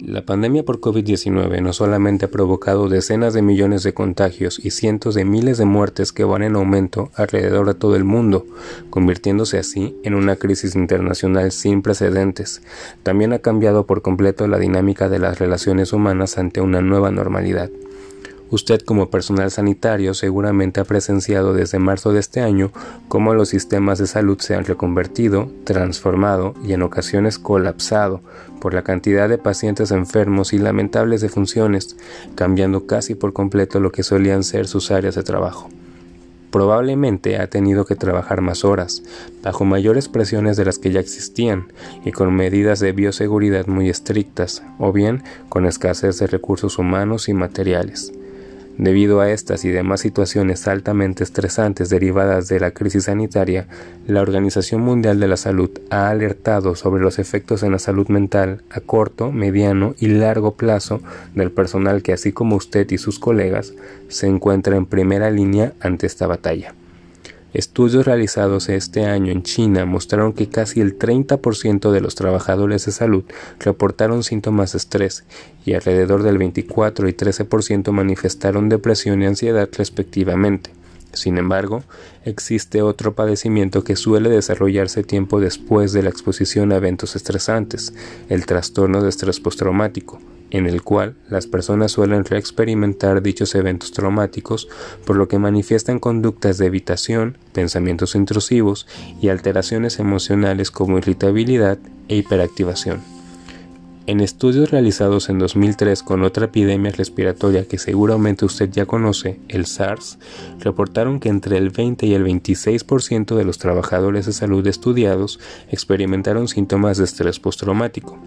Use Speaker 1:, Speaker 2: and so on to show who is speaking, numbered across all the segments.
Speaker 1: La pandemia por COVID-19 no solamente ha provocado decenas de millones de contagios y cientos de miles de muertes que van en aumento alrededor de todo el mundo, convirtiéndose así en una crisis internacional sin precedentes, también ha cambiado por completo la dinámica de las relaciones humanas ante una nueva normalidad. Usted como personal sanitario seguramente ha presenciado desde marzo de este año cómo los sistemas de salud se han reconvertido, transformado y en ocasiones colapsado por la cantidad de pacientes enfermos y lamentables defunciones, cambiando casi por completo lo que solían ser sus áreas de trabajo. Probablemente ha tenido que trabajar más horas, bajo mayores presiones de las que ya existían y con medidas de bioseguridad muy estrictas, o bien con escasez de recursos humanos y materiales. Debido a estas y demás situaciones altamente estresantes derivadas de la crisis sanitaria, la Organización Mundial de la Salud ha alertado sobre los efectos en la salud mental a corto, mediano y largo plazo del personal que, así como usted y sus colegas, se encuentra en primera línea ante esta batalla. Estudios realizados este año en China mostraron que casi el 30% de los trabajadores de salud reportaron síntomas de estrés y alrededor del 24 y 13% manifestaron depresión y ansiedad respectivamente. Sin embargo, existe otro padecimiento que suele desarrollarse tiempo después de la exposición a eventos estresantes, el trastorno de estrés postraumático, en el cual las personas suelen reexperimentar dichos eventos traumáticos, por lo que manifiestan conductas de evitación, pensamientos intrusivos y alteraciones emocionales como irritabilidad e hiperactivación. En estudios realizados en 2003 con otra epidemia respiratoria que seguramente usted ya conoce, el SARS, reportaron que entre el 20 y el 26% de los trabajadores de salud estudiados experimentaron síntomas de estrés postraumático.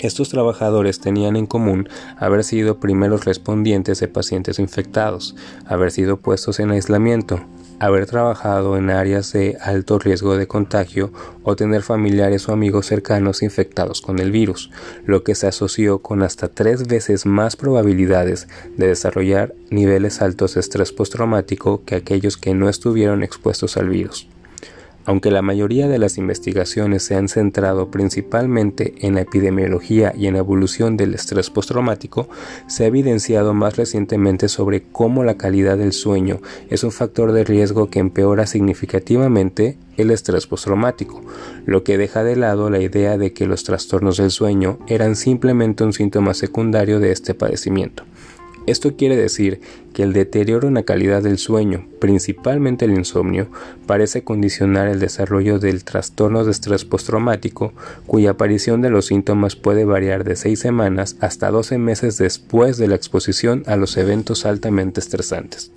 Speaker 1: Estos trabajadores tenían en común haber sido primeros respondientes de pacientes infectados, haber sido puestos en aislamiento, haber trabajado en áreas de alto riesgo de contagio o tener familiares o amigos cercanos infectados con el virus, lo que se asoció con hasta tres veces más probabilidades de desarrollar niveles altos de estrés postraumático que aquellos que no estuvieron expuestos al virus. Aunque la mayoría de las investigaciones se han centrado principalmente en la epidemiología y en la evolución del estrés postraumático, se ha evidenciado más recientemente sobre cómo la calidad del sueño es un factor de riesgo que empeora significativamente el estrés postraumático, lo que deja de lado la idea de que los trastornos del sueño eran simplemente un síntoma secundario de este padecimiento. Esto quiere decir que el deterioro en la calidad del sueño, principalmente el insomnio, parece condicionar el desarrollo del trastorno de estrés postraumático, cuya aparición de los síntomas puede variar de 6 semanas hasta 12 meses después de la exposición a los eventos altamente estresantes.